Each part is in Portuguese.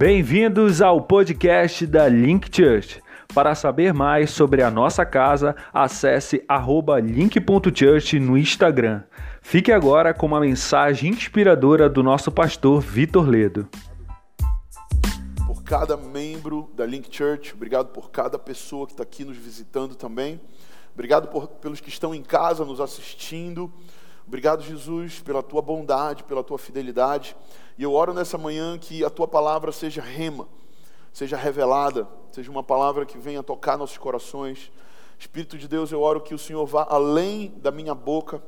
Bem-vindos ao podcast da Link Church. Para saber mais sobre a nossa casa, acesse link.church no Instagram. Fique agora com uma mensagem inspiradora do nosso pastor Vitor Ledo. Por cada membro da Link Church, obrigado por cada pessoa que está aqui nos visitando também. Obrigado por, pelos que estão em casa nos assistindo. Obrigado, Jesus, pela tua bondade, pela tua fidelidade. E eu oro nessa manhã que a tua palavra seja rema, seja revelada, seja uma palavra que venha tocar nossos corações. Espírito de Deus, eu oro que o Senhor vá além da minha boca,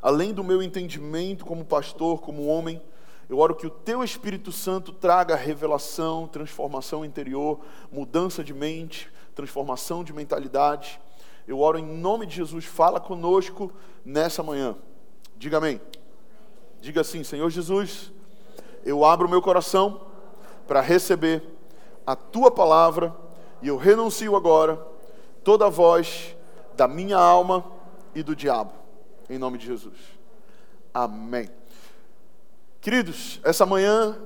além do meu entendimento como pastor, como homem. Eu oro que o teu Espírito Santo traga revelação, transformação interior, mudança de mente, transformação de mentalidade. Eu oro em nome de Jesus, fala conosco nessa manhã. Diga amém. Diga assim, Senhor Jesus, eu abro meu coração para receber a tua palavra e eu renuncio agora toda a voz da minha alma e do diabo, em nome de Jesus. Amém. Queridos, essa manhã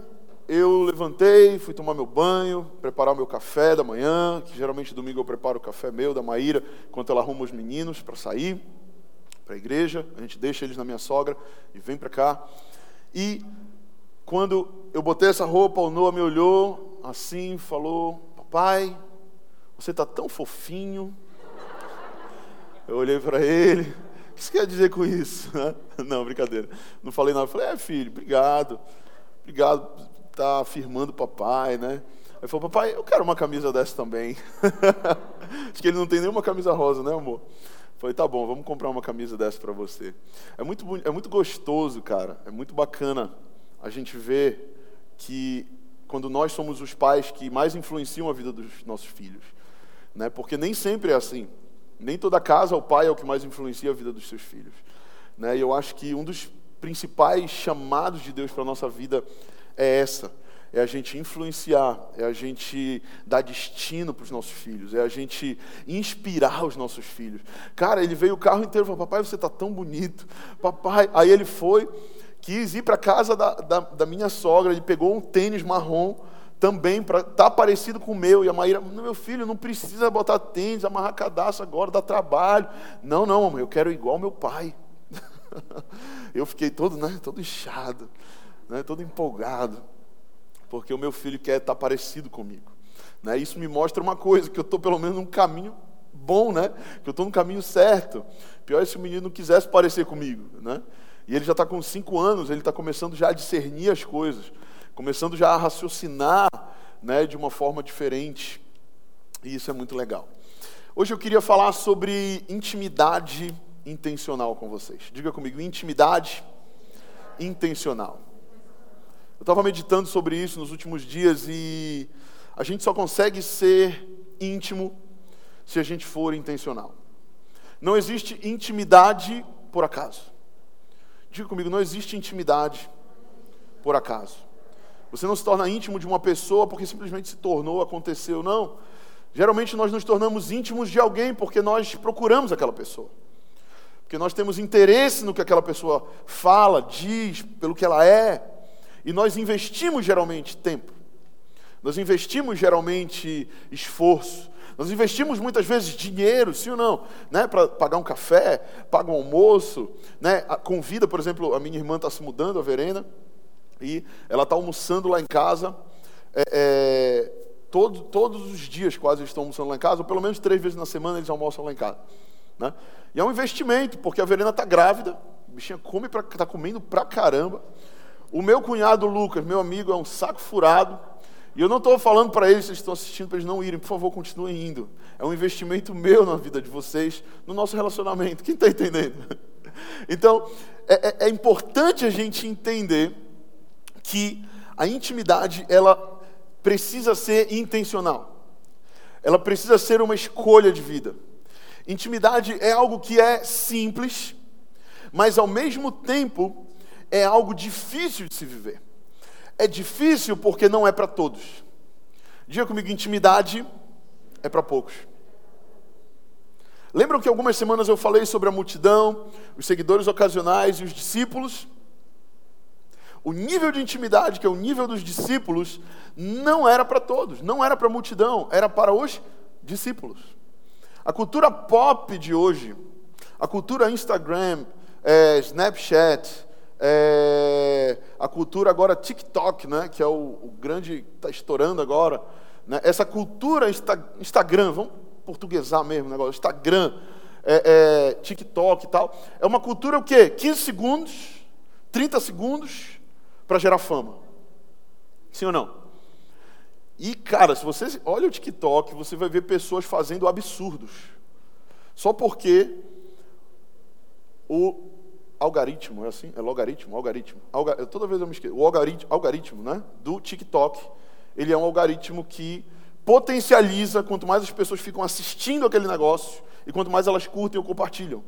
eu levantei, fui tomar meu banho, preparar o meu café da manhã, que geralmente domingo eu preparo o café meu, da Maíra, enquanto ela arruma os meninos para sair para a igreja, a gente deixa eles na minha sogra e vem para cá. E quando eu botei essa roupa, o Noah me olhou assim, falou: Papai, você está tão fofinho. Eu olhei para ele, o que você quer dizer com isso? Não, brincadeira. Não falei nada. Eu falei: É, filho, obrigado. Obrigado está afirmando o papai, né? Ele falou, papai, eu quero uma camisa dessa também. Acho que ele não tem nenhuma camisa rosa, né, amor? Falei, tá bom, vamos comprar uma camisa dessa para você. É muito, é muito gostoso, cara. É muito bacana a gente ver que quando nós somos os pais que mais influenciam a vida dos nossos filhos, né? Porque nem sempre é assim. Nem toda casa o pai é o que mais influencia a vida dos seus filhos, né? E eu acho que um dos principais chamados de Deus para a nossa vida é essa. É a gente influenciar, é a gente dar destino para os nossos filhos, é a gente inspirar os nossos filhos. Cara, ele veio o carro inteiro e falou: Papai, você está tão bonito. Papai. Aí ele foi, quis ir para a casa da, da, da, minha sogra, ele pegou um tênis marrom também, para estar tá parecido com o meu. E a Maíra, meu filho, não precisa botar tênis, amarrar cadastro agora, dá trabalho. Não, não, mamãe, eu quero igual meu pai. eu fiquei todo, né, todo inchado né, todo empolgado, porque o meu filho quer estar parecido comigo. Né? Isso me mostra uma coisa, que eu estou pelo menos num caminho bom, né? que eu estou no caminho certo. Pior é se o menino não quisesse parecer comigo. Né? E ele já está com cinco anos, ele está começando já a discernir as coisas, começando já a raciocinar né, de uma forma diferente. E isso é muito legal. Hoje eu queria falar sobre intimidade intencional com vocês. Diga comigo, intimidade intencional. Eu estava meditando sobre isso nos últimos dias e a gente só consegue ser íntimo se a gente for intencional. Não existe intimidade por acaso. Diga comigo, não existe intimidade por acaso. Você não se torna íntimo de uma pessoa porque simplesmente se tornou, aconteceu. Não. Geralmente nós nos tornamos íntimos de alguém porque nós procuramos aquela pessoa. Porque nós temos interesse no que aquela pessoa fala, diz, pelo que ela é. E nós investimos geralmente tempo, nós investimos geralmente esforço, nós investimos muitas vezes dinheiro, sim ou não, né, para pagar um café, pagar um almoço, né, convida, por exemplo, a minha irmã está se mudando, a Verena, e ela está almoçando lá em casa, é, é, todo, todos os dias quase eles estão almoçando lá em casa, ou pelo menos três vezes na semana eles almoçam lá em casa. Né? E é um investimento, porque a Verena está grávida, a bichinha come, está comendo pra caramba, o meu cunhado Lucas, meu amigo, é um saco furado. E eu não estou falando para eles, vocês estão assistindo, para eles não irem. Por favor, continuem indo. É um investimento meu na vida de vocês, no nosso relacionamento. Quem está entendendo? Então, é, é, é importante a gente entender que a intimidade, ela precisa ser intencional. Ela precisa ser uma escolha de vida. Intimidade é algo que é simples, mas ao mesmo tempo é algo difícil de se viver. É difícil porque não é para todos. Diga comigo, intimidade é para poucos. Lembram que algumas semanas eu falei sobre a multidão, os seguidores ocasionais e os discípulos? o nível de intimidade, que é o nível dos discípulos, não era para todos, não era para a multidão, era para os discípulos. A cultura pop de hoje, a cultura Instagram, é, Snapchat, é, a cultura agora TikTok, né, que é o, o grande, está estourando agora, né, essa cultura Insta, Instagram, vamos portuguesar mesmo o negócio, Instagram, é, é, TikTok e tal, é uma cultura o quê? 15 segundos, 30 segundos para gerar fama. Sim ou não? E, cara, se você olha o TikTok, você vai ver pessoas fazendo absurdos. Só porque o algoritmo, é assim? É logaritmo? Algoritmo. Alga, toda vez eu me esqueço. O algoritmo, algoritmo né, do TikTok, ele é um algoritmo que potencializa quanto mais as pessoas ficam assistindo aquele negócio e quanto mais elas curtem ou compartilham.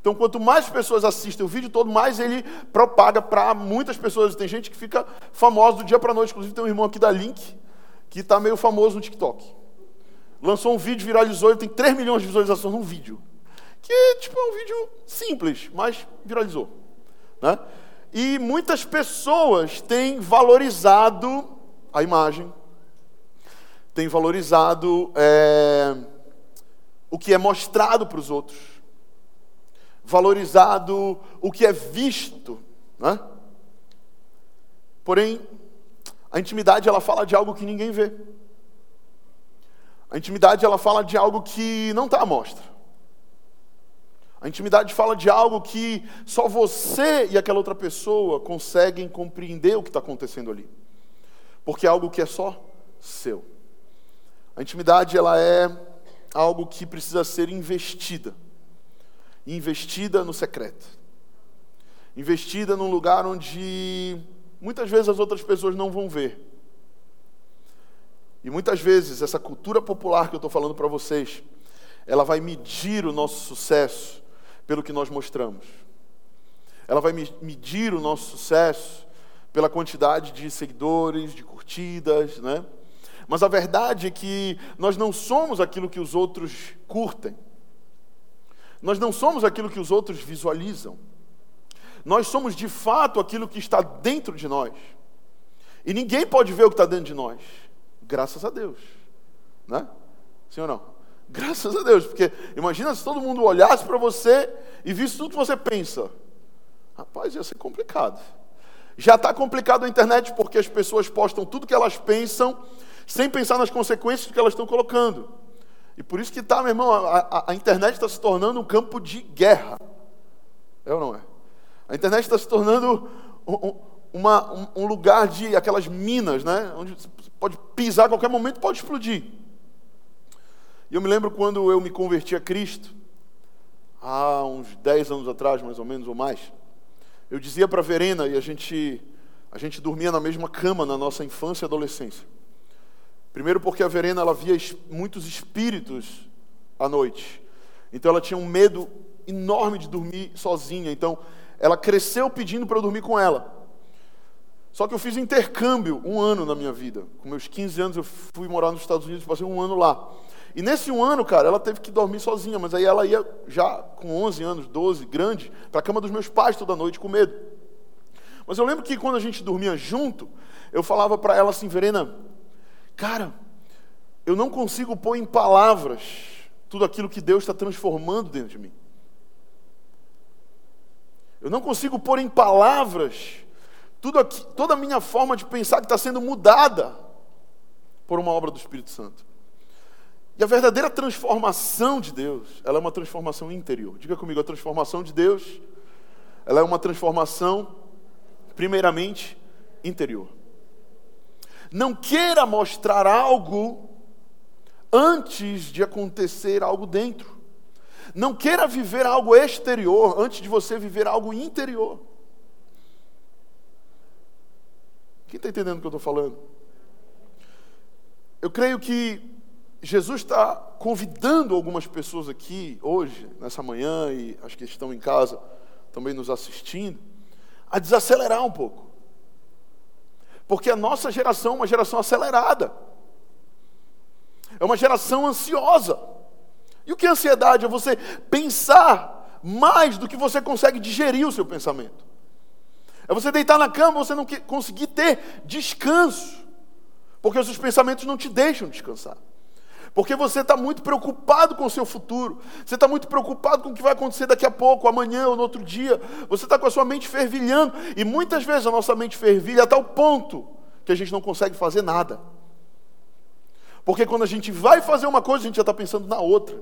Então, quanto mais pessoas assistem o vídeo todo, mais ele propaga para muitas pessoas. Tem gente que fica famosa do dia para noite. Inclusive, tem um irmão aqui da Link que está meio famoso no TikTok. Lançou um vídeo, viralizou, ele tem 3 milhões de visualizações num vídeo. Que tipo, é um vídeo simples, mas viralizou. Né? E muitas pessoas têm valorizado a imagem, têm valorizado é, o que é mostrado para os outros, valorizado o que é visto. Né? Porém, a intimidade ela fala de algo que ninguém vê. A intimidade ela fala de algo que não está à mostra. A intimidade fala de algo que só você e aquela outra pessoa conseguem compreender o que está acontecendo ali. Porque é algo que é só seu. A intimidade ela é algo que precisa ser investida. Investida no secreto. Investida num lugar onde muitas vezes as outras pessoas não vão ver. E muitas vezes essa cultura popular que eu estou falando para vocês, ela vai medir o nosso sucesso pelo que nós mostramos. Ela vai medir o nosso sucesso pela quantidade de seguidores, de curtidas, né? Mas a verdade é que nós não somos aquilo que os outros curtem. Nós não somos aquilo que os outros visualizam. Nós somos de fato aquilo que está dentro de nós. E ninguém pode ver o que está dentro de nós. Graças a Deus. Né? Sim ou não? Graças a Deus. Porque imagina se todo mundo olhasse para você e visse tudo que você pensa. Rapaz, ia ser complicado. Já está complicado a internet porque as pessoas postam tudo que elas pensam sem pensar nas consequências que elas estão colocando. E por isso que está, meu irmão, a, a, a internet está se tornando um campo de guerra. É ou não é? A internet está se tornando um, uma, um, um, lugar de aquelas minas, né? Onde você pode pisar a qualquer momento pode explodir. E eu me lembro quando eu me converti a Cristo, há uns 10 anos atrás, mais ou menos, ou mais, eu dizia para a Verena, e a gente, a gente dormia na mesma cama na nossa infância e adolescência. Primeiro porque a Verena ela via muitos espíritos à noite. Então ela tinha um medo enorme de dormir sozinha. Então ela cresceu pedindo para eu dormir com ela. Só que eu fiz intercâmbio um ano na minha vida. Com meus 15 anos eu fui morar nos Estados Unidos, passei um ano lá. E nesse um ano, cara, ela teve que dormir sozinha, mas aí ela ia já com 11 anos, 12, grande, para a cama dos meus pais toda noite com medo. Mas eu lembro que quando a gente dormia junto, eu falava para ela assim, Verena, cara, eu não consigo pôr em palavras tudo aquilo que Deus está transformando dentro de mim. Eu não consigo pôr em palavras tudo aqui, toda a minha forma de pensar que está sendo mudada por uma obra do Espírito Santo. A verdadeira transformação de Deus, ela é uma transformação interior. Diga comigo, a transformação de Deus, ela é uma transformação, primeiramente, interior. Não queira mostrar algo antes de acontecer algo dentro. Não queira viver algo exterior antes de você viver algo interior. Quem está entendendo o que eu estou falando? Eu creio que Jesus está convidando algumas pessoas aqui hoje, nessa manhã, e acho que estão em casa também nos assistindo, a desacelerar um pouco. Porque a nossa geração é uma geração acelerada. É uma geração ansiosa. E o que é ansiedade? É você pensar mais do que você consegue digerir o seu pensamento. É você deitar na cama, você não conseguir ter descanso, porque os seus pensamentos não te deixam descansar. Porque você está muito preocupado com o seu futuro. Você está muito preocupado com o que vai acontecer daqui a pouco, amanhã ou no outro dia. Você está com a sua mente fervilhando. E muitas vezes a nossa mente fervilha a tal ponto que a gente não consegue fazer nada. Porque quando a gente vai fazer uma coisa, a gente já está pensando na outra.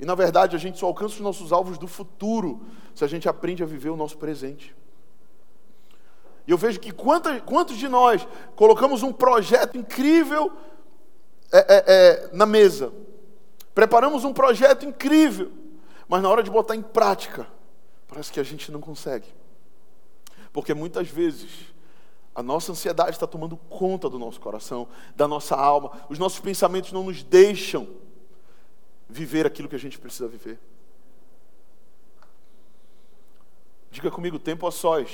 E na verdade a gente só alcança os nossos alvos do futuro se a gente aprende a viver o nosso presente. E eu vejo que quantos, de nós colocamos um projeto incrível é, é, é, na mesa, preparamos um projeto incrível, mas na hora de botar em prática, parece que a gente não consegue. Porque muitas vezes a nossa ansiedade está tomando conta do nosso coração, da nossa alma, os nossos pensamentos não nos deixam viver aquilo que a gente precisa viver. Diga comigo, tempo a sós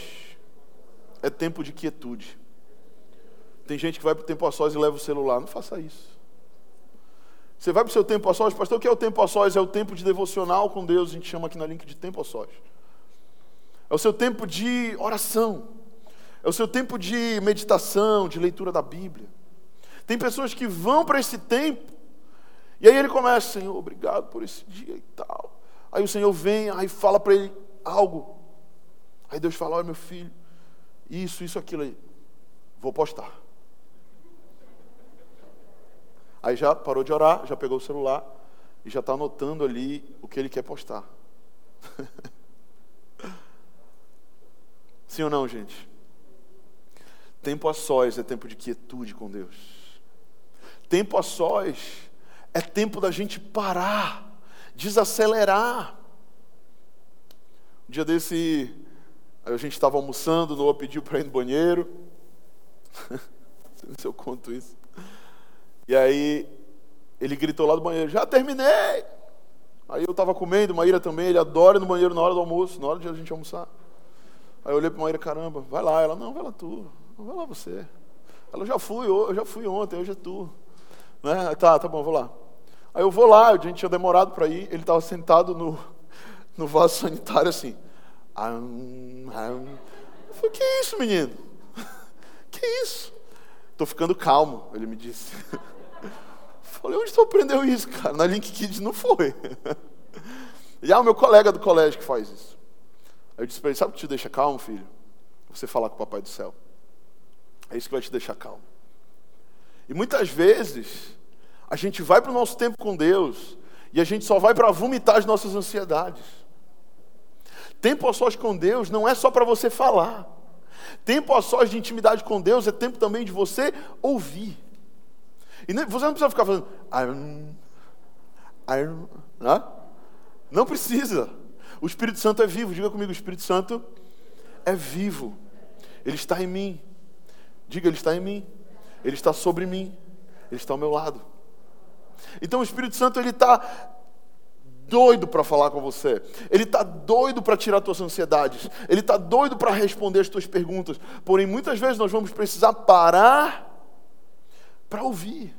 é tempo de quietude. Tem gente que vai para o tempo a sós e leva o celular. Não faça isso. Você vai para o seu tempo a sós, pastor, o que é o tempo a sós? É o tempo de devocional com Deus, a gente chama aqui na link de tempo a sós. É o seu tempo de oração. É o seu tempo de meditação, de leitura da Bíblia. Tem pessoas que vão para esse tempo, e aí ele começa, Senhor, obrigado por esse dia e tal. Aí o Senhor vem, aí fala para ele algo. Aí Deus fala, olha meu filho, isso, isso, aquilo aí. Vou postar. Aí já parou de orar, já pegou o celular e já está anotando ali o que ele quer postar. Sim ou não, gente? Tempo a sós é tempo de quietude com Deus. Tempo a sós é tempo da gente parar, desacelerar. Um dia desse, a gente estava almoçando, Noah pediu para ir no banheiro. Não sei se eu conto isso. E aí ele gritou lá do banheiro: Já terminei! Aí eu estava comendo, Maíra também, ele adora ir no banheiro na hora do almoço, na hora de a gente almoçar. Aí eu olhei para Maíra: Caramba, vai lá. Ela: Não, vai lá tu, vai lá você. Ela: Já fui, eu já fui ontem, hoje é tu. Né? Tá, tá bom, vou lá. Aí eu vou lá, a gente tinha demorado para ir, ele estava sentado no, no vaso sanitário assim. Eu falei, que isso, menino? Que isso? Estou ficando calmo, ele me disse. Falei, onde você aprendeu isso, cara? Na Link Kids não foi. E é o meu colega do colégio que faz isso. Aí eu disse para ele, sabe o que te deixa calmo, filho? Você falar com o papai do céu. É isso que vai te deixar calmo. E muitas vezes, a gente vai para o nosso tempo com Deus e a gente só vai para vomitar as nossas ansiedades. Tempo a sós com Deus não é só para você falar. Tempo a sós de intimidade com Deus é tempo também de você ouvir. E você não precisa ficar falando. Não, não precisa. O Espírito Santo é vivo. Diga comigo: o Espírito Santo é vivo. Ele está em mim. Diga, ele está em mim. Ele está sobre mim. Ele está ao meu lado. Então o Espírito Santo ele está doido para falar com você. Ele está doido para tirar suas ansiedades. Ele está doido para responder as suas perguntas. Porém, muitas vezes nós vamos precisar parar para ouvir.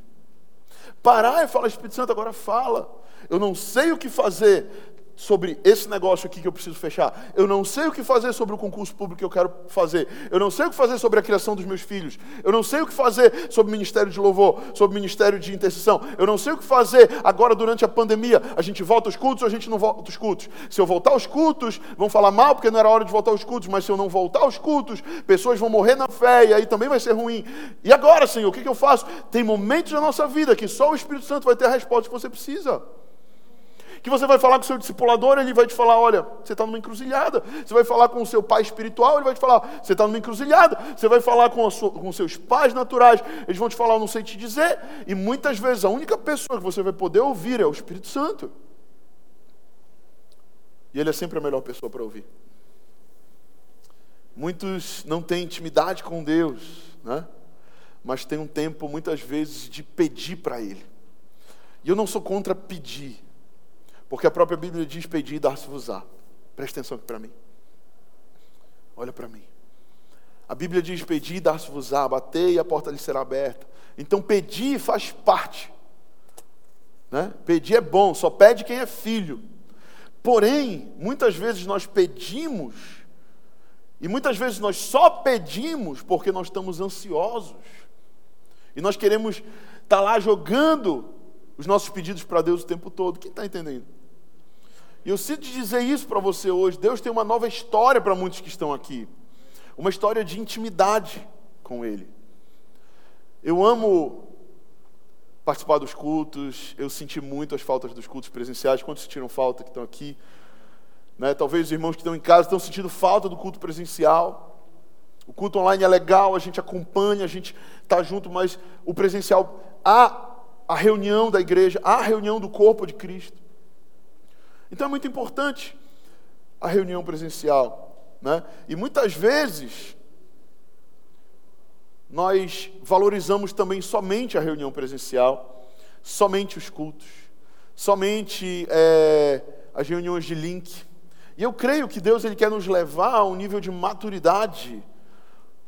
Parar e falar, Espírito Santo, agora fala. Eu não sei o que fazer sobre esse negócio aqui que eu preciso fechar. Eu não sei o que fazer sobre o concurso público que eu quero fazer. Eu não sei o que fazer sobre a criação dos meus filhos. Eu não sei o que fazer sobre o ministério de louvor, sobre o ministério de intercessão. Eu não sei o que fazer agora durante a pandemia. A gente volta aos cultos ou a gente não volta aos cultos? Se eu voltar aos cultos, vão falar mal porque não era hora de voltar aos cultos, mas se eu não voltar aos cultos, pessoas vão morrer na fé e aí também vai ser ruim. E agora, Senhor, o que, eu faço? Tem momentos na nossa vida que só o Espírito Santo vai ter a resposta que você precisa que você vai falar com o seu discipulador, ele vai te falar: olha, você está numa encruzilhada. Você vai falar com o seu pai espiritual, ele vai te falar: você está numa encruzilhada. Você vai falar com, sua, com seus pais naturais, eles vão te falar: eu não sei te dizer. E muitas vezes a única pessoa que você vai poder ouvir é o Espírito Santo. E ele é sempre a melhor pessoa para ouvir. Muitos não têm intimidade com Deus, né? mas tem um tempo, muitas vezes, de pedir para Ele. E eu não sou contra pedir, porque a própria Bíblia diz: pedir e dar-se-vos-á. Presta atenção aqui para mim. Olha para mim. A Bíblia diz: pedir e dar-se-vos-á, bater e a porta lhe será aberta. Então, pedir faz parte. Né? Pedir é bom, só pede quem é filho. Porém, muitas vezes nós pedimos E muitas vezes nós só pedimos porque nós estamos ansiosos. E nós queremos estar tá lá jogando os nossos pedidos para Deus o tempo todo. Quem está entendendo? E eu sinto dizer isso para você hoje. Deus tem uma nova história para muitos que estão aqui. Uma história de intimidade com Ele. Eu amo participar dos cultos. Eu senti muito as faltas dos cultos presenciais. Quantos sentiram falta que estão aqui? Né? Talvez os irmãos que estão em casa estão sentindo falta do culto presencial. O culto online é legal, a gente acompanha, a gente está junto, mas o presencial, há a reunião da igreja, há a reunião do corpo de Cristo. Então é muito importante a reunião presencial. Né? E muitas vezes nós valorizamos também somente a reunião presencial, somente os cultos, somente é, as reuniões de link. E eu creio que Deus ele quer nos levar a um nível de maturidade,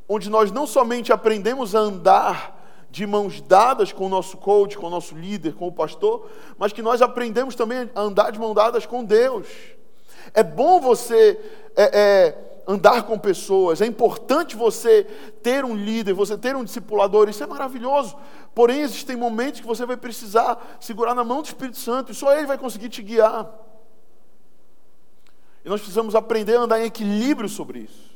onde nós não somente aprendemos a andar de mãos dadas com o nosso coach, com o nosso líder, com o pastor, mas que nós aprendemos também a andar de mãos dadas com Deus. É bom você é, é, andar com pessoas, é importante você ter um líder, você ter um discipulador, isso é maravilhoso. Porém, existem momentos que você vai precisar segurar na mão do Espírito Santo e só Ele vai conseguir te guiar. E nós precisamos aprender a andar em equilíbrio sobre isso.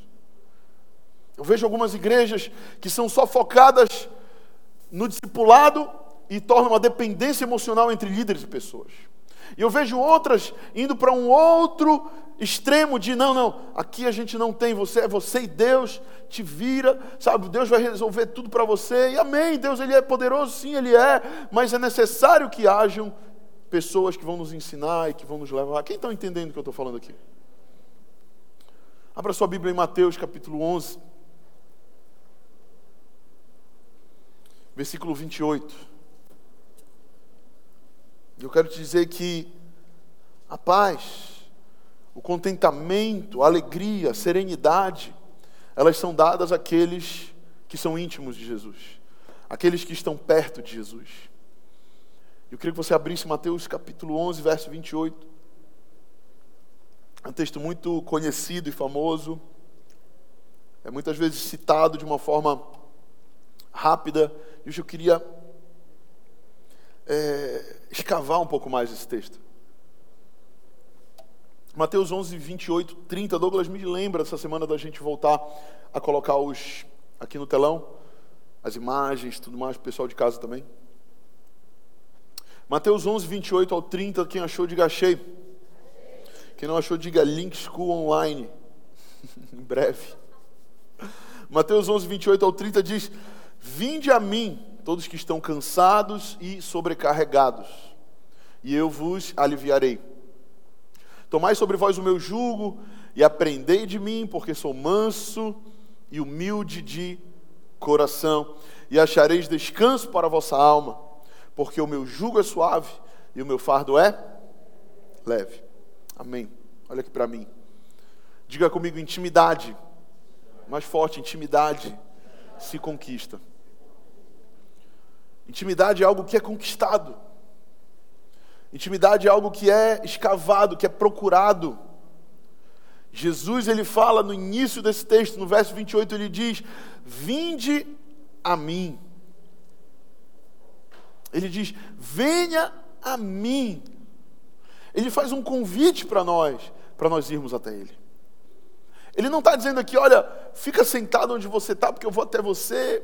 Eu vejo algumas igrejas que são só focadas no discipulado e tornam uma dependência emocional entre líderes e pessoas. E eu vejo outras indo para um outro extremo de não, não, aqui a gente não tem você, é você e Deus, te vira, sabe? Deus vai resolver tudo para você. E amém, Deus ele é poderoso, sim, ele é, mas é necessário que hajam pessoas que vão nos ensinar e que vão nos levar. Quem está entendendo o que eu estou falando aqui? Abra sua Bíblia em Mateus capítulo 11, versículo 28. Eu quero te dizer que a paz, o contentamento, a alegria, a serenidade, elas são dadas àqueles que são íntimos de Jesus, aqueles que estão perto de Jesus. Eu queria que você abrisse Mateus capítulo 11, verso 28. É um texto muito conhecido e famoso. É muitas vezes citado de uma forma rápida. E hoje eu queria é, escavar um pouco mais esse texto. Mateus 11, 28, 30. Douglas me lembra essa semana da gente voltar a colocar os aqui no telão, as imagens, tudo mais, o pessoal de casa também. Mateus 11, 28 ao 30. Quem achou, diga achei. Quem não achou, diga Link School Online. em breve. Mateus 11, 28 ao 30 diz: Vinde a mim, todos que estão cansados e sobrecarregados, e eu vos aliviarei. Tomai sobre vós o meu jugo e aprendei de mim, porque sou manso e humilde de coração, e achareis descanso para a vossa alma, porque o meu jugo é suave e o meu fardo é leve. Amém. Olha aqui para mim. Diga comigo: intimidade. Mais forte, intimidade se conquista. Intimidade é algo que é conquistado. Intimidade é algo que é escavado, que é procurado. Jesus ele fala no início desse texto, no verso 28, ele diz: Vinde a mim. Ele diz: Venha a mim. Ele faz um convite para nós, para nós irmos até Ele. Ele não está dizendo aqui, olha, fica sentado onde você está, porque eu vou até você.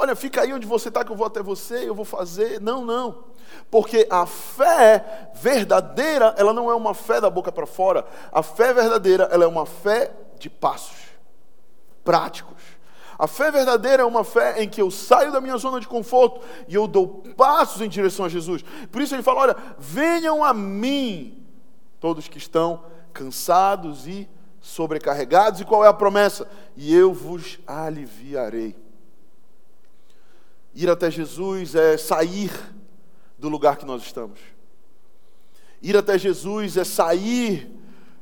Olha, fica aí onde você está, que eu vou até você, eu vou fazer. Não, não. Porque a fé verdadeira, ela não é uma fé da boca para fora. A fé verdadeira, ela é uma fé de passos práticos. A fé verdadeira é uma fé em que eu saio da minha zona de conforto e eu dou passos em direção a Jesus. Por isso ele fala: olha, venham a mim, todos que estão cansados e sobrecarregados. E qual é a promessa? E eu vos aliviarei. Ir até Jesus é sair do lugar que nós estamos. Ir até Jesus é sair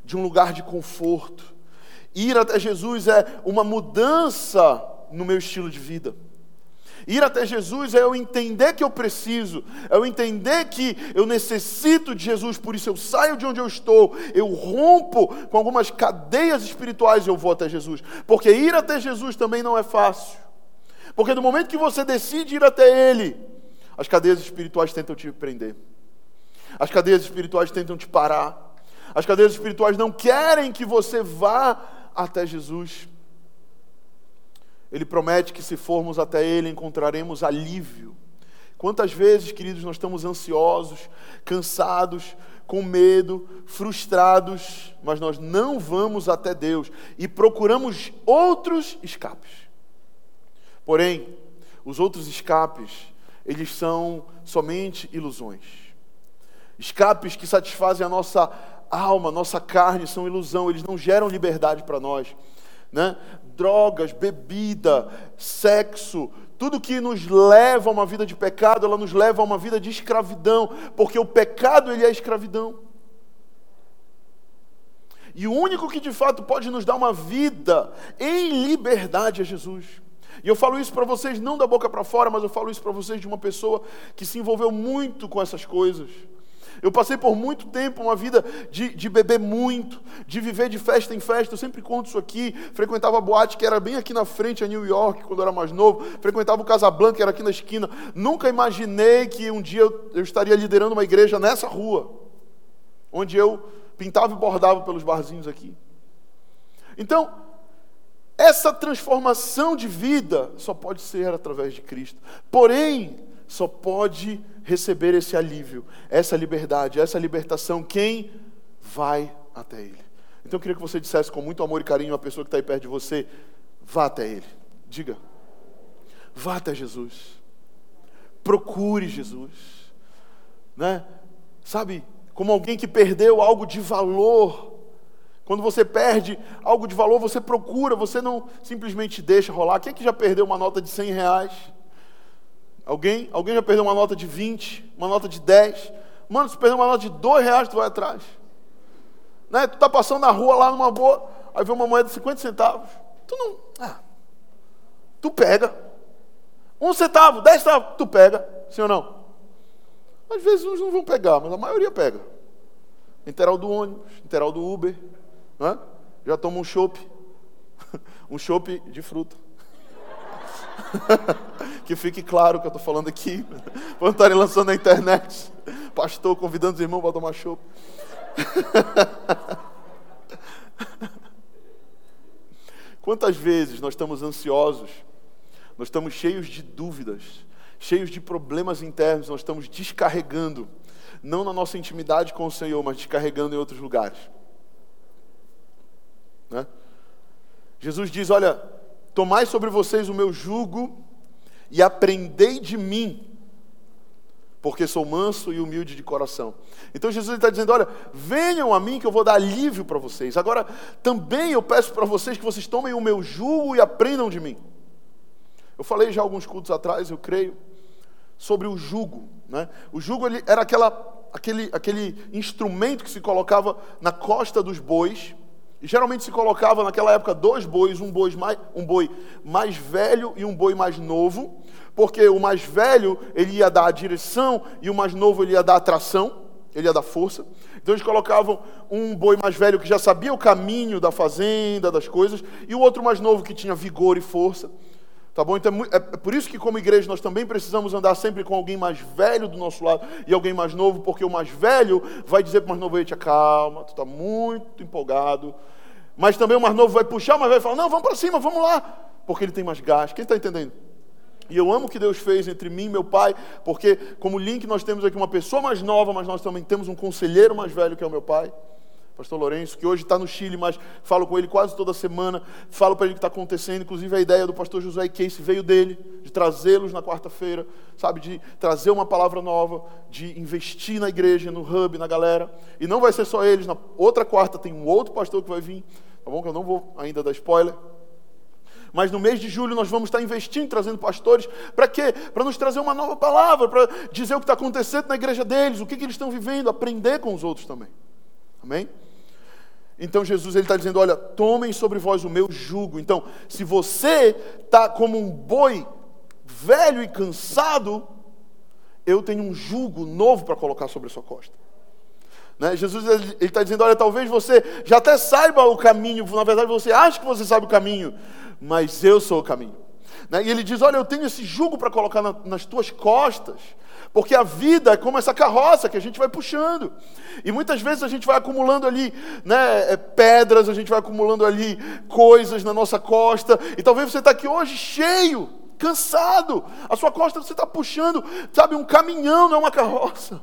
de um lugar de conforto Ir até Jesus é uma mudança no meu estilo de vida. Ir até Jesus é eu entender que eu preciso, é eu entender que eu necessito de Jesus, por isso eu saio de onde eu estou, eu rompo com algumas cadeias espirituais e eu vou até Jesus. Porque ir até Jesus também não é fácil. Porque no momento que você decide ir até Ele, as cadeias espirituais tentam te prender, as cadeias espirituais tentam te parar, as cadeias espirituais não querem que você vá até Jesus. Ele promete que se formos até Ele encontraremos alívio. Quantas vezes, queridos, nós estamos ansiosos, cansados, com medo, frustrados, mas nós não vamos até Deus e procuramos outros escapes. Porém, os outros escapes, eles são somente ilusões. Escapes que satisfazem a nossa alma, nossa carne, são ilusão, eles não geram liberdade para nós. Né? drogas, bebida, sexo, tudo que nos leva a uma vida de pecado, ela nos leva a uma vida de escravidão, porque o pecado ele é escravidão. E o único que de fato pode nos dar uma vida em liberdade é Jesus. E eu falo isso para vocês não da boca para fora, mas eu falo isso para vocês de uma pessoa que se envolveu muito com essas coisas. Eu passei por muito tempo uma vida de, de beber muito, de viver de festa em festa. Eu sempre conto isso aqui. Frequentava a boate que era bem aqui na frente, a New York, quando eu era mais novo. Frequentava o Casablanca, que era aqui na esquina. Nunca imaginei que um dia eu, eu estaria liderando uma igreja nessa rua, onde eu pintava e bordava pelos barzinhos aqui. Então, essa transformação de vida só pode ser através de Cristo. Porém, só pode receber esse alívio, essa liberdade, essa libertação, quem vai até Ele. Então eu queria que você dissesse com muito amor e carinho a pessoa que está aí perto de você: vá até Ele. Diga, vá até Jesus. Procure Jesus. Né? Sabe, como alguém que perdeu algo de valor. Quando você perde algo de valor, você procura, você não simplesmente deixa rolar. Quem é que já perdeu uma nota de 100 reais? Alguém? Alguém já perdeu uma nota de 20, uma nota de 10? Mano, se perdeu uma nota de 2 reais, tu vai atrás. Né? Tu tá passando na rua lá numa boa, aí vê uma moeda de 50 centavos. Tu não. Ah, tu pega. Um centavo, 10 centavos, tu pega. Sim ou não? Às vezes uns não vão pegar, mas a maioria pega. Interal do ônibus, interal do Uber. Né? Já toma um chopp. um chopp de fruta. que fique claro que eu estou falando aqui. Quando estarem lançando na internet. Pastor convidando os irmãos para tomar chopp. Quantas vezes nós estamos ansiosos, nós estamos cheios de dúvidas, cheios de problemas internos, nós estamos descarregando, não na nossa intimidade com o Senhor, mas descarregando em outros lugares. Né? Jesus diz: Olha, Tomai sobre vocês o meu jugo e aprendei de mim, porque sou manso e humilde de coração. Então Jesus está dizendo: olha, venham a mim que eu vou dar alívio para vocês. Agora, também eu peço para vocês que vocês tomem o meu jugo e aprendam de mim. Eu falei já alguns cultos atrás, eu creio, sobre o jugo. Né? O jugo ele era aquela, aquele, aquele instrumento que se colocava na costa dos bois e geralmente se colocava naquela época dois bois, um boi mais, um boi mais velho e um boi mais novo, porque o mais velho ele ia dar a direção e o mais novo ele ia dar a tração, ele ia dar força. Então eles colocavam um boi mais velho que já sabia o caminho da fazenda, das coisas, e o outro mais novo que tinha vigor e força. Tá bom? Então é, é por isso que, como igreja, nós também precisamos andar sempre com alguém mais velho do nosso lado e alguém mais novo, porque o mais velho vai dizer para o mais novo: Eita, calma, tu está muito empolgado. Mas também o mais novo vai puxar, mas vai falar: Não, vamos para cima, vamos lá, porque ele tem mais gás. Quem está entendendo? E eu amo o que Deus fez entre mim e meu pai, porque, como link, nós temos aqui uma pessoa mais nova, mas nós também temos um conselheiro mais velho, que é o meu pai pastor Lourenço, que hoje está no Chile, mas falo com ele quase toda semana, falo para ele o que está acontecendo, inclusive a ideia do pastor José Case veio dele, de trazê-los na quarta-feira, sabe, de trazer uma palavra nova, de investir na igreja, no hub, na galera, e não vai ser só eles, na outra quarta tem um outro pastor que vai vir, tá bom, que eu não vou ainda dar spoiler, mas no mês de julho nós vamos estar investindo, trazendo pastores. Para quê? Para nos trazer uma nova palavra, para dizer o que está acontecendo na igreja deles, o que, que eles estão vivendo, aprender com os outros também. Amém? Então Jesus ele está dizendo: olha, tomem sobre vós o meu jugo. Então, se você está como um boi velho e cansado, eu tenho um jugo novo para colocar sobre a sua costa. Né? Jesus está dizendo: olha, talvez você já até saiba o caminho, na verdade você acha que você sabe o caminho, mas eu sou o caminho. Né? E ele diz: olha, eu tenho esse jugo para colocar na, nas tuas costas, porque a vida é como essa carroça que a gente vai puxando. E muitas vezes a gente vai acumulando ali né, é, pedras, a gente vai acumulando ali coisas na nossa costa. E talvez você está aqui hoje cheio, cansado. A sua costa você está puxando, sabe, um caminhão, não é uma carroça.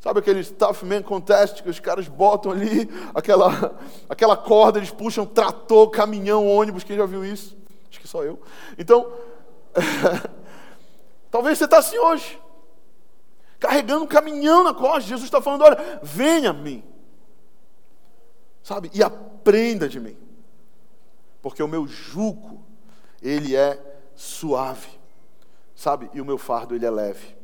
Sabe aquele Tough Man Contest que os caras botam ali aquela, aquela corda, eles puxam trator, caminhão, ônibus, quem já viu isso? Acho que só eu. Então, talvez você está assim hoje carregando um caminhão na costa. Jesus está falando: olha, venha a mim, sabe, e aprenda de mim, porque o meu jugo, ele é suave, sabe, e o meu fardo, ele é leve.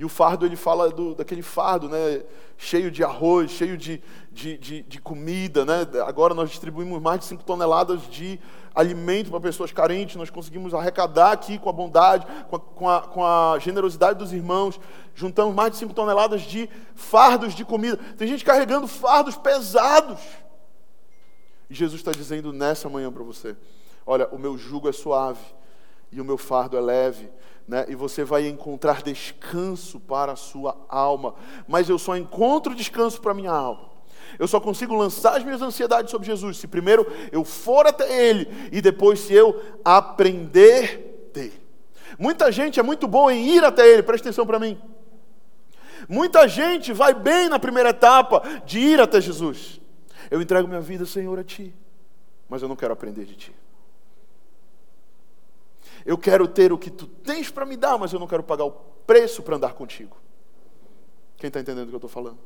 E o fardo, ele fala do, daquele fardo, né? Cheio de arroz, cheio de, de, de, de comida, né? Agora nós distribuímos mais de 5 toneladas de alimento para pessoas carentes. Nós conseguimos arrecadar aqui com a bondade, com a, com a, com a generosidade dos irmãos. Juntamos mais de 5 toneladas de fardos de comida. Tem gente carregando fardos pesados. E Jesus está dizendo nessa manhã para você: Olha, o meu jugo é suave e o meu fardo é leve né? e você vai encontrar descanso para a sua alma. Mas eu só encontro descanso para a minha alma. Eu só consigo lançar as minhas ansiedades sobre Jesus se primeiro eu for até Ele e depois se eu aprender dele. Muita gente é muito boa em ir até Ele, presta atenção para mim. Muita gente vai bem na primeira etapa de ir até Jesus. Eu entrego minha vida, Senhor, a Ti, mas eu não quero aprender de Ti. Eu quero ter o que tu tens para me dar, mas eu não quero pagar o preço para andar contigo. Quem está entendendo o que eu estou falando?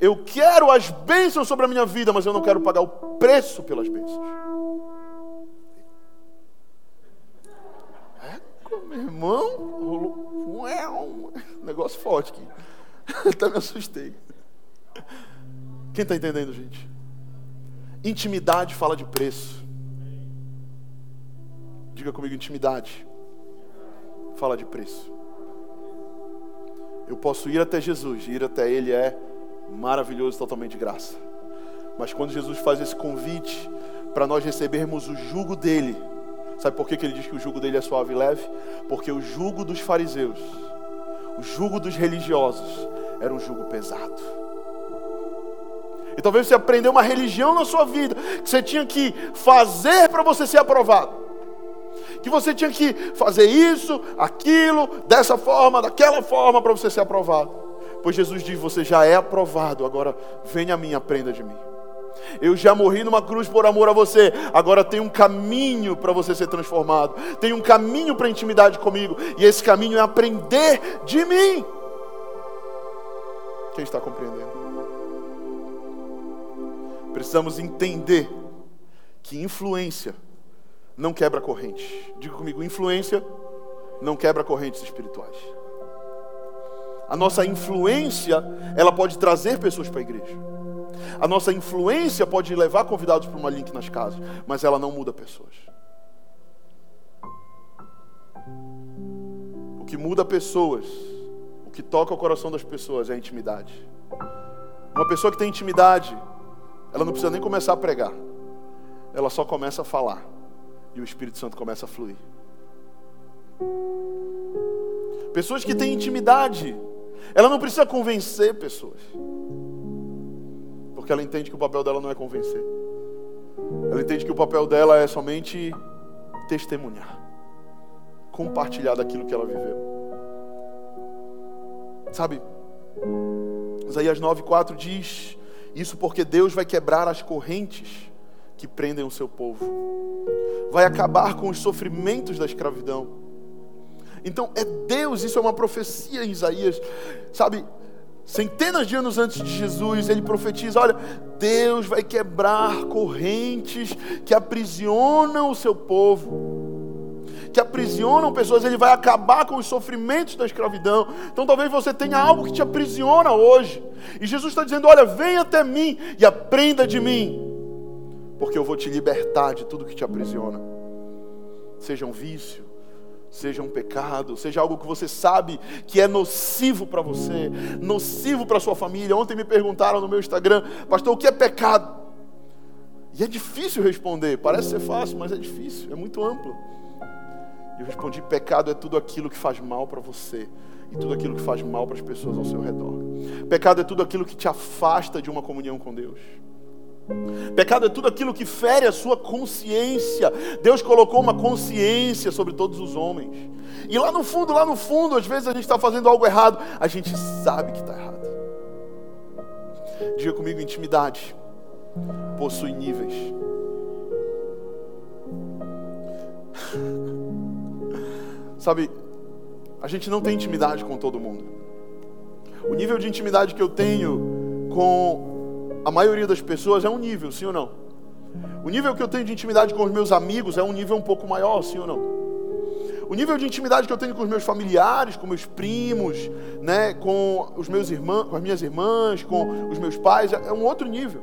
Eu quero as bênçãos sobre a minha vida, mas eu não quero pagar o preço pelas bênçãos. É, meu irmão, rolou um negócio forte aqui. Até me assustei. Quem está entendendo, gente? Intimidade fala de preço. Diga comigo, intimidade. Fala de preço. Eu posso ir até Jesus, ir até Ele é maravilhoso, totalmente de graça. Mas quando Jesus faz esse convite para nós recebermos o jugo dele, sabe por que, ele diz que o jugo dele é suave e leve? Porque o jugo dos fariseus, o jugo dos religiosos, era um jugo pesado. E talvez você aprendeu uma religião na sua vida que você tinha que fazer para você ser aprovado que você tinha que fazer isso, aquilo, dessa forma, daquela forma, para você ser aprovado. Pois Jesus diz: Você já é aprovado, agora venha a mim, aprenda de mim. Eu já morri numa cruz por amor a você. Agora tem um caminho para você ser transformado. Tem um caminho para intimidade comigo. E esse caminho é aprender de mim. Quem está compreendendo? Precisamos entender que influência não quebra correntes. Diga comigo, influência não quebra correntes espirituais. A nossa influência, ela pode trazer pessoas para a igreja. A nossa influência pode levar convidados para uma link nas casas, mas ela não muda pessoas. O que muda pessoas, o que toca o coração das pessoas é a intimidade. Uma pessoa que tem intimidade, ela não precisa nem começar a pregar, ela só começa a falar e o Espírito Santo começa a fluir. Pessoas que têm intimidade, ela não precisa convencer pessoas, porque ela entende que o papel dela não é convencer, ela entende que o papel dela é somente testemunhar, compartilhar daquilo que ela viveu. Sabe, Isaías 9,4 diz: Isso porque Deus vai quebrar as correntes que prendem o seu povo, vai acabar com os sofrimentos da escravidão. Então é Deus, isso é uma profecia em Isaías, sabe? Centenas de anos antes de Jesus, ele profetiza: olha, Deus vai quebrar correntes que aprisionam o seu povo, que aprisionam pessoas, ele vai acabar com os sofrimentos da escravidão. Então talvez você tenha algo que te aprisiona hoje, e Jesus está dizendo: olha, vem até mim e aprenda de mim porque eu vou te libertar de tudo que te aprisiona. Seja um vício, seja um pecado, seja algo que você sabe que é nocivo para você, nocivo para sua família. Ontem me perguntaram no meu Instagram, pastor, o que é pecado? E é difícil responder, parece ser fácil, mas é difícil, é muito amplo. E eu respondi: pecado é tudo aquilo que faz mal para você e tudo aquilo que faz mal para as pessoas ao seu redor. Pecado é tudo aquilo que te afasta de uma comunhão com Deus. Pecado é tudo aquilo que fere a sua consciência. Deus colocou uma consciência sobre todos os homens. E lá no fundo, lá no fundo, às vezes a gente está fazendo algo errado, a gente sabe que está errado. Diga comigo: intimidade possui níveis. Sabe, a gente não tem intimidade com todo mundo. O nível de intimidade que eu tenho com a maioria das pessoas é um nível, sim ou não? O nível que eu tenho de intimidade com os meus amigos é um nível um pouco maior, sim ou não? O nível de intimidade que eu tenho com os meus familiares, com meus primos, né, com os meus irmãos, com as minhas irmãs, com os meus pais, é um outro nível.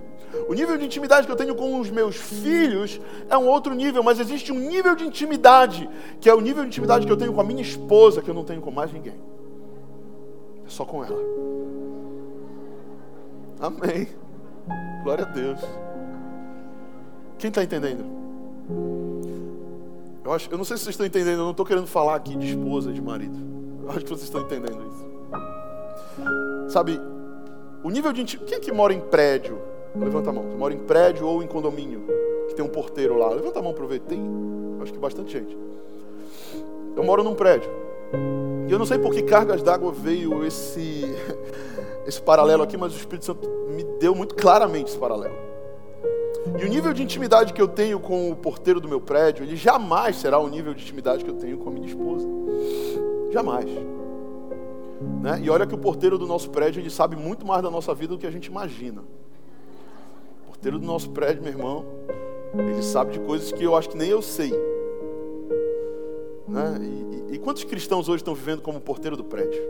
O nível de intimidade que eu tenho com os meus filhos é um outro nível, mas existe um nível de intimidade, que é o nível de intimidade que eu tenho com a minha esposa, que eu não tenho com mais ninguém. É só com ela. Amém. Glória a Deus. Quem está entendendo? Eu, acho, eu não sei se vocês estão entendendo, eu não estou querendo falar aqui de esposa, de marido. Eu acho que vocês estão entendendo isso. Sabe, o nível de intimidade. Quem é que mora em prédio? Levanta a mão. Você mora em prédio ou em condomínio, que tem um porteiro lá. Levanta a mão para ver. Tem, acho que bastante gente. Eu moro num prédio. E eu não sei por que cargas d'água veio esse, esse paralelo aqui, mas o Espírito Santo me deu muito claramente esse paralelo. E o nível de intimidade que eu tenho com o porteiro do meu prédio, ele jamais será o nível de intimidade que eu tenho com a minha esposa. Jamais. Né? E olha que o porteiro do nosso prédio, ele sabe muito mais da nossa vida do que a gente imagina porteiro do nosso prédio, meu irmão, ele sabe de coisas que eu acho que nem eu sei. Né? E, e, e quantos cristãos hoje estão vivendo como porteiro do prédio?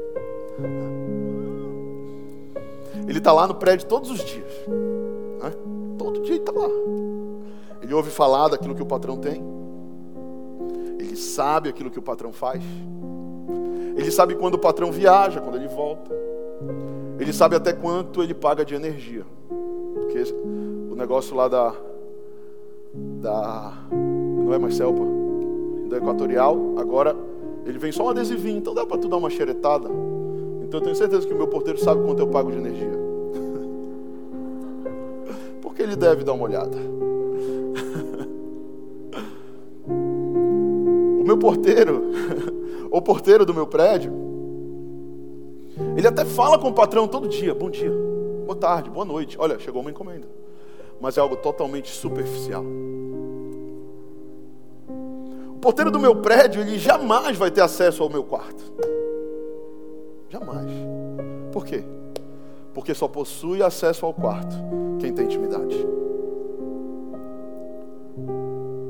Ele está lá no prédio todos os dias. Né? Todo dia ele está lá. Ele ouve falar daquilo que o patrão tem. Ele sabe aquilo que o patrão faz. Ele sabe quando o patrão viaja, quando ele volta. Ele sabe até quanto ele paga de energia. Porque negócio lá da. da não é mais Selpa, da Equatorial, agora ele vem só um adesivinho, então dá para tu dar uma xeretada. Então eu tenho certeza que o meu porteiro sabe quanto eu pago de energia. Porque ele deve dar uma olhada. o meu porteiro, o porteiro do meu prédio, ele até fala com o patrão todo dia: bom dia, boa tarde, boa noite. Olha, chegou uma encomenda mas é algo totalmente superficial. O porteiro do meu prédio, ele jamais vai ter acesso ao meu quarto. Jamais. Por quê? Porque só possui acesso ao quarto quem tem intimidade.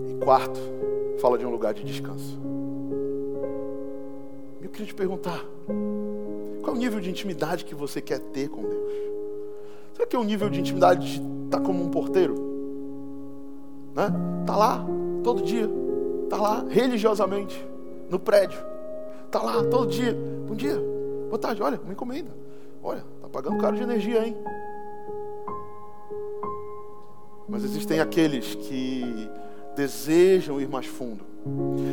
E quarto fala de um lugar de descanso. Eu queria te perguntar: qual é o nível de intimidade que você quer ter com Deus? Será que é o nível de intimidade de estar como um porteiro? Né? Tá lá todo dia, tá lá religiosamente no prédio, tá lá todo dia. Bom dia, boa tarde, olha, uma encomenda. Olha, tá pagando caro de energia, hein? Mas existem aqueles que desejam ir mais fundo.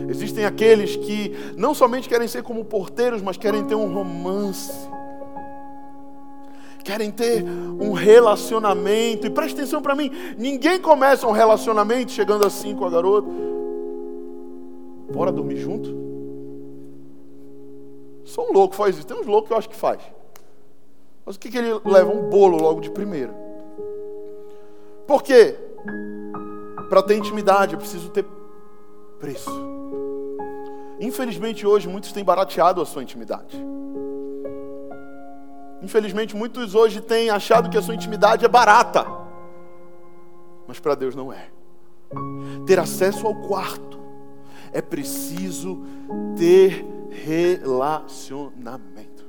Existem aqueles que não somente querem ser como porteiros, mas querem ter um romance querem ter um relacionamento. E preste atenção para mim: ninguém começa um relacionamento chegando assim com a garota. Bora dormir junto? Só um louco faz isso. Tem uns loucos que eu acho que faz. Mas o que, que ele leva? Um bolo logo de primeira. Por quê? Para ter intimidade, eu preciso ter preço. Infelizmente, hoje, muitos têm barateado a sua intimidade. Infelizmente, muitos hoje têm achado que a sua intimidade é barata. Mas para Deus não é. Ter acesso ao quarto é preciso ter relacionamento.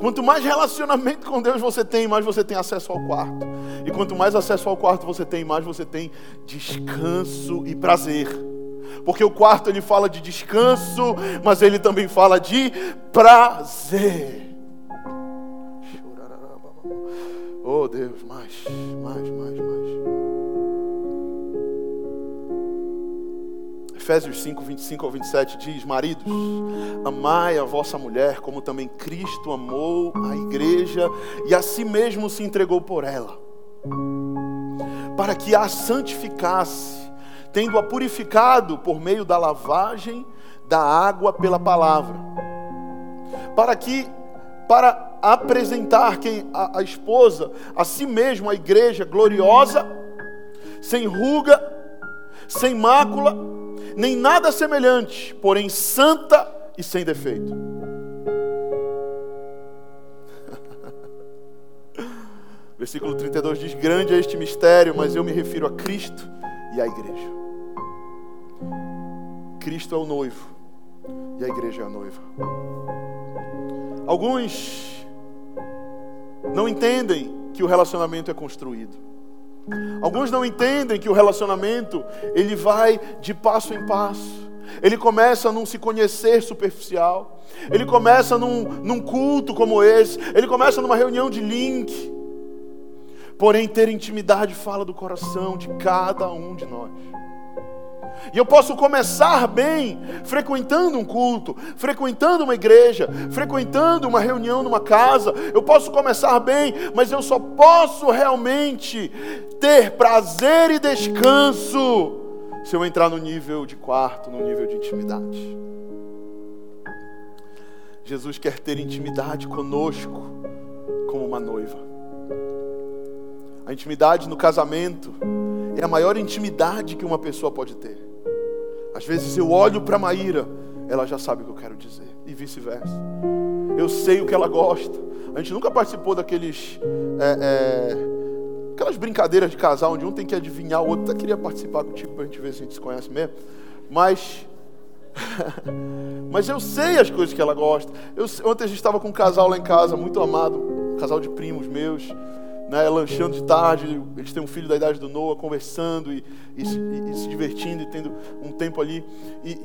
Quanto mais relacionamento com Deus você tem, mais você tem acesso ao quarto. E quanto mais acesso ao quarto você tem, mais você tem descanso e prazer. Porque o quarto ele fala de descanso, mas ele também fala de prazer. Oh Deus, mais, mais, mais, mais. Efésios 5, 25 ao 27 diz: Maridos, amai a vossa mulher, como também Cristo amou a igreja e a si mesmo se entregou por ela, para que a santificasse, tendo-a purificado por meio da lavagem da água pela palavra, para que, para apresentar quem a, a esposa a si mesmo, a igreja gloriosa, sem ruga, sem mácula, nem nada semelhante, porém santa e sem defeito. Versículo 32 diz: Grande é este mistério, mas eu me refiro a Cristo e à igreja. Cristo é o noivo e a igreja é a noiva. Alguns não entendem que o relacionamento é construído. Alguns não entendem que o relacionamento ele vai de passo em passo. Ele começa a não se conhecer superficial. Ele começa num, num culto como esse. Ele começa numa reunião de link. Porém, ter intimidade fala do coração de cada um de nós. E eu posso começar bem frequentando um culto, frequentando uma igreja, frequentando uma reunião numa casa. Eu posso começar bem, mas eu só posso realmente ter prazer e descanso se eu entrar no nível de quarto, no nível de intimidade. Jesus quer ter intimidade conosco como uma noiva. A intimidade no casamento é a maior intimidade que uma pessoa pode ter. Às vezes eu olho para Maíra, ela já sabe o que eu quero dizer, e vice-versa. Eu sei o que ela gosta. A gente nunca participou daqueles. É, é, aquelas brincadeiras de casal onde um tem que adivinhar o outro. Queria participar contigo para a gente ver se a gente se conhece mesmo. Mas. mas eu sei as coisas que ela gosta. Eu, ontem a gente estava com um casal lá em casa, muito amado, um casal de primos meus né, lanchando de tarde, eles têm um filho da idade do Noah, conversando e, e, e, se divertindo e tendo um tempo ali. E,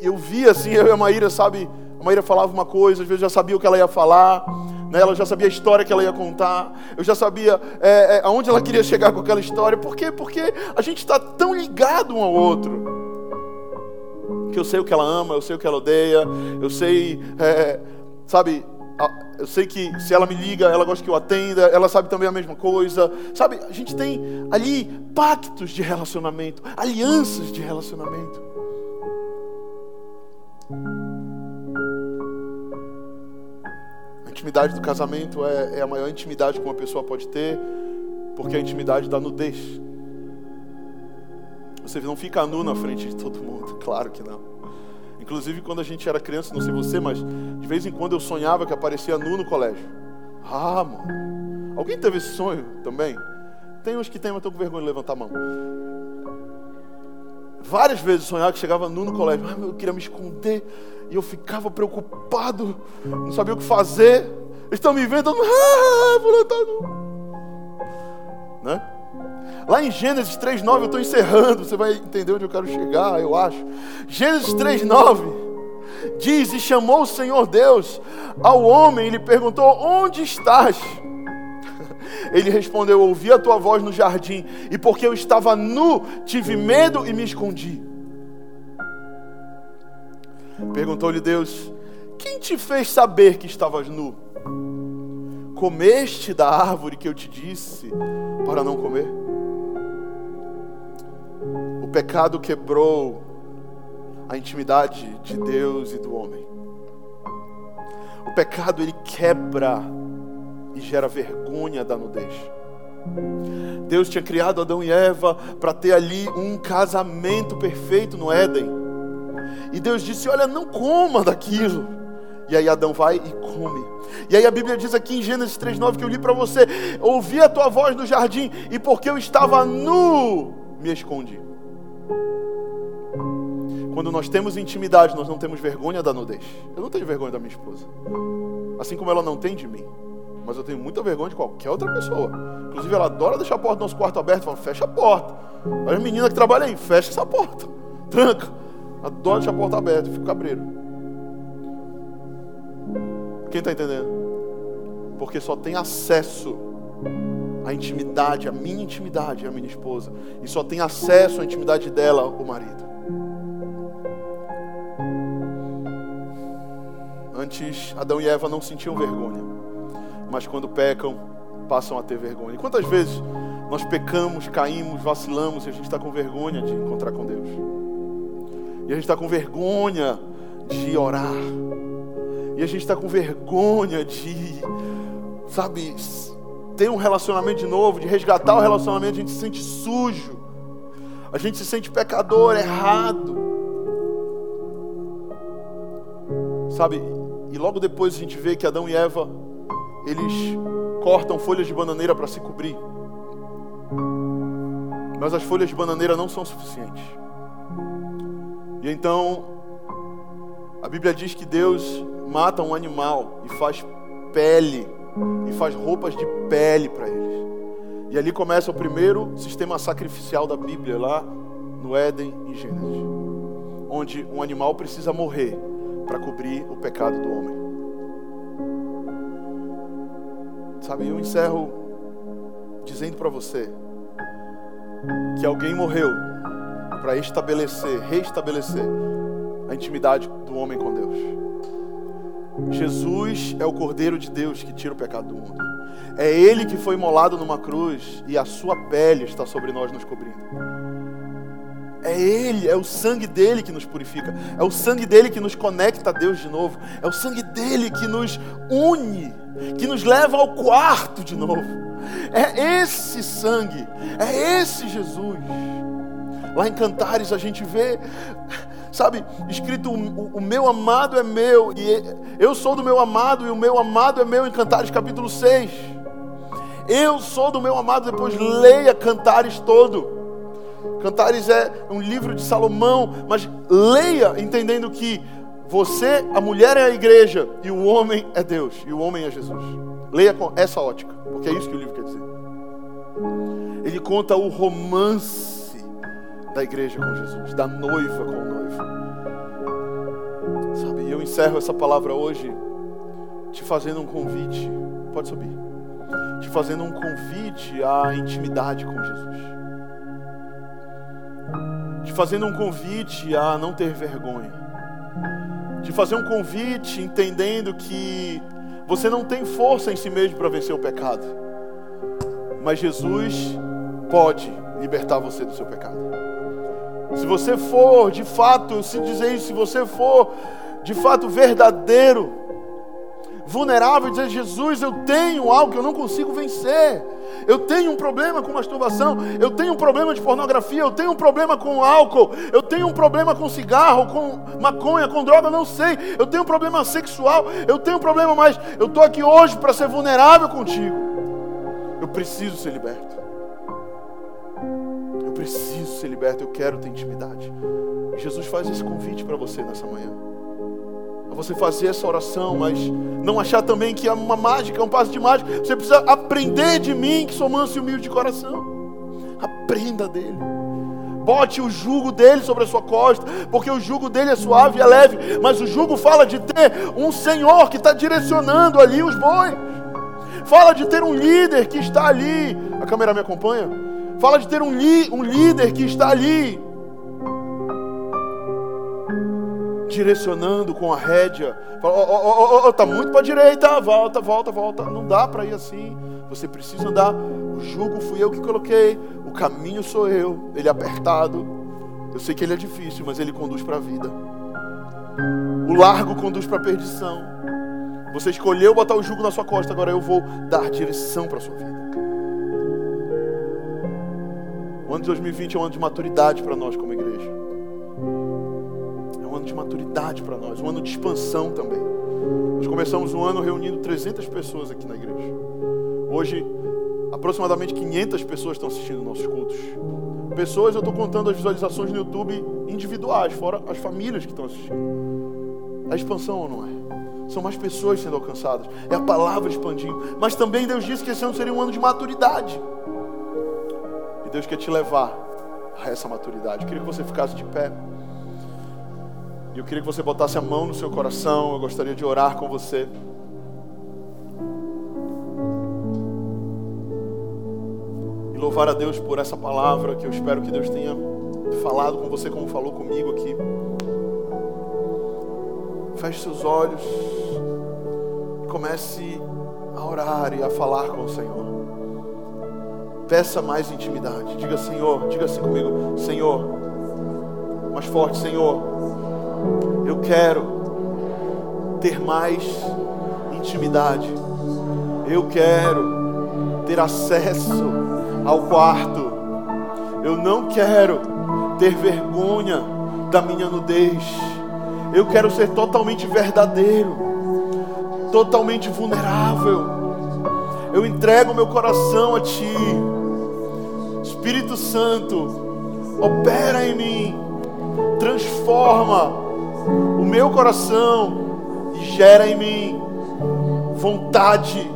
eu vi assim, eu e a Maíra, sabe, a Maíra falava uma coisa, às vezes eu já sabia o que ela ia falar, né, ela já sabia a história que ela ia contar, eu já sabia é, é, aonde ela queria chegar com aquela história. Por quê? Porque a gente está tão ligado um ao outro. Que eu sei o que ela ama, eu sei o que ela odeia, eu sei, é, sabe, eu sei que se ela me liga, ela gosta que eu atenda, ela sabe também a mesma coisa. Sabe, a gente tem ali pactos de relacionamento, alianças de relacionamento. A intimidade do casamento é, é a maior intimidade que uma pessoa pode ter, porque a intimidade da nudez. Você não fica nu na frente de todo mundo, claro que não. Inclusive, quando a gente era criança, não sei você, mas de vez em quando eu sonhava que aparecia nu no colégio. Ah, mano. Alguém teve esse sonho também? Tem uns que tem, mas estou com vergonha de levantar a mão. Várias vezes eu sonhava que chegava nu no colégio. Ah, eu queria me esconder. E eu ficava preocupado. Não sabia o que fazer. Eles estão me vendo. Ah, vou estar nu. Né? Lá em Gênesis 3:9 eu estou encerrando, você vai entender onde eu quero chegar, eu acho. Gênesis 3:9 diz: "E chamou o Senhor Deus ao homem e lhe perguntou: Onde estás?" Ele respondeu: Ouvi a tua voz no jardim, e porque eu estava nu, tive medo e me escondi. Perguntou-lhe Deus: Quem te fez saber que estavas nu? Comeste da árvore que eu te disse para não comer? O pecado quebrou a intimidade de Deus e do homem. O pecado ele quebra e gera vergonha da nudez. Deus tinha criado Adão e Eva para ter ali um casamento perfeito no Éden. E Deus disse: Olha, não coma daquilo. E aí Adão vai e come. E aí a Bíblia diz aqui em Gênesis 3,9 que eu li para você: Ouvi a tua voz no jardim, e porque eu estava nu, me escondi. Quando nós temos intimidade, nós não temos vergonha da nudez. Eu não tenho vergonha da minha esposa. Assim como ela não tem de mim. Mas eu tenho muita vergonha de qualquer outra pessoa. Inclusive, ela adora deixar a porta do nosso quarto aberta. Fala, fecha a porta. Olha a menina que trabalha aí, fecha essa porta. Tranca. Adoro deixar a porta aberta, fico cabreiro. Quem está entendendo? Porque só tem acesso à intimidade, à minha intimidade, à minha esposa. E só tem acesso à intimidade dela, o marido. Antes, Adão e Eva não sentiam vergonha. Mas quando pecam, passam a ter vergonha. E quantas vezes nós pecamos, caímos, vacilamos e a gente está com vergonha de encontrar com Deus? E a gente está com vergonha de orar. E a gente está com vergonha de, sabe, ter um relacionamento de novo, de resgatar o relacionamento. A gente se sente sujo. A gente se sente pecador, errado. Sabe, e logo depois a gente vê que Adão e Eva, eles cortam folhas de bananeira para se cobrir. Mas as folhas de bananeira não são suficientes. E então, a Bíblia diz que Deus mata um animal e faz pele, e faz roupas de pele para eles. E ali começa o primeiro sistema sacrificial da Bíblia, lá no Éden, em Gênesis. Onde um animal precisa morrer para cobrir o pecado do homem. Sabe, eu encerro dizendo para você que alguém morreu para estabelecer, restabelecer a intimidade do homem com Deus. Jesus é o Cordeiro de Deus que tira o pecado do mundo. É Ele que foi imolado numa cruz e a sua pele está sobre nós nos cobrindo. É Ele, é o sangue dele que nos purifica, é o sangue dele que nos conecta a Deus de novo, é o sangue dele que nos une, que nos leva ao quarto de novo. É esse sangue, é esse Jesus. Lá em Cantares a gente vê, sabe, escrito: o, o, meu amado é meu, e eu sou do meu amado, e o meu amado é meu, em Cantares capítulo 6. Eu sou do meu amado, depois leia Cantares todo. Cantares é um livro de Salomão, mas leia entendendo que você, a mulher é a igreja e o homem é Deus e o homem é Jesus. Leia com essa ótica, porque é isso que o livro quer dizer. Ele conta o romance da igreja com Jesus, da noiva com o noivo. Sabe, eu encerro essa palavra hoje te fazendo um convite. Pode subir. Te fazendo um convite à intimidade com Jesus te fazendo um convite a não ter vergonha, te fazer um convite entendendo que você não tem força em si mesmo para vencer o pecado, mas Jesus pode libertar você do seu pecado. Se você for de fato, se dizer isso, se você for de fato verdadeiro, vulnerável e dizer: Jesus, eu tenho algo que eu não consigo vencer. Eu tenho um problema com masturbação, eu tenho um problema de pornografia, eu tenho um problema com álcool, eu tenho um problema com cigarro, com maconha, com droga, não sei. Eu tenho um problema sexual, eu tenho um problema, mas eu estou aqui hoje para ser vulnerável contigo. Eu preciso ser liberto. Eu preciso ser liberto, eu quero ter intimidade. Jesus faz esse convite para você nessa manhã você fazer essa oração, mas não achar também que é uma mágica, é um passo de mágica. Você precisa aprender de mim, que sou manso e humilde de coração. Aprenda dele. Bote o jugo dele sobre a sua costa, porque o jugo dele é suave e é leve, mas o jugo fala de ter um Senhor que está direcionando ali os bois. Fala de ter um líder que está ali. A câmera me acompanha? Fala de ter um, um líder que está ali direcionando com a rédea. Fala, oh, oh, oh, tá muito para a direita, volta, volta, volta. Não dá para ir assim. Você precisa andar. O jugo fui eu que coloquei, o caminho sou eu. Ele é apertado. Eu sei que ele é difícil, mas ele conduz para a vida. O largo conduz para a perdição. Você escolheu botar o jugo na sua costa, agora eu vou dar direção para a sua vida. O ano de 2020 é um ano de maturidade para nós como igreja de maturidade para nós, um ano de expansão também. Nós começamos um ano reunindo 300 pessoas aqui na igreja. Hoje, aproximadamente 500 pessoas estão assistindo nossos cultos. Pessoas, eu estou contando as visualizações no YouTube individuais, fora as famílias que estão assistindo. É expansão ou não é? São mais pessoas sendo alcançadas. É a palavra expandindo. Mas também Deus disse que esse ano seria um ano de maturidade. E Deus quer te levar a essa maturidade. Eu queria que você ficasse de pé. E eu queria que você botasse a mão no seu coração. Eu gostaria de orar com você. E louvar a Deus por essa palavra que eu espero que Deus tenha falado com você como falou comigo aqui. Feche seus olhos e comece a orar e a falar com o Senhor. Peça mais intimidade. Diga, Senhor, diga assim comigo: Senhor, mais forte, Senhor, eu quero ter mais intimidade. Eu quero ter acesso ao quarto. Eu não quero ter vergonha da minha nudez. Eu quero ser totalmente verdadeiro, totalmente vulnerável. Eu entrego meu coração a Ti. Espírito Santo, opera em mim, transforma meu coração e gera em mim vontade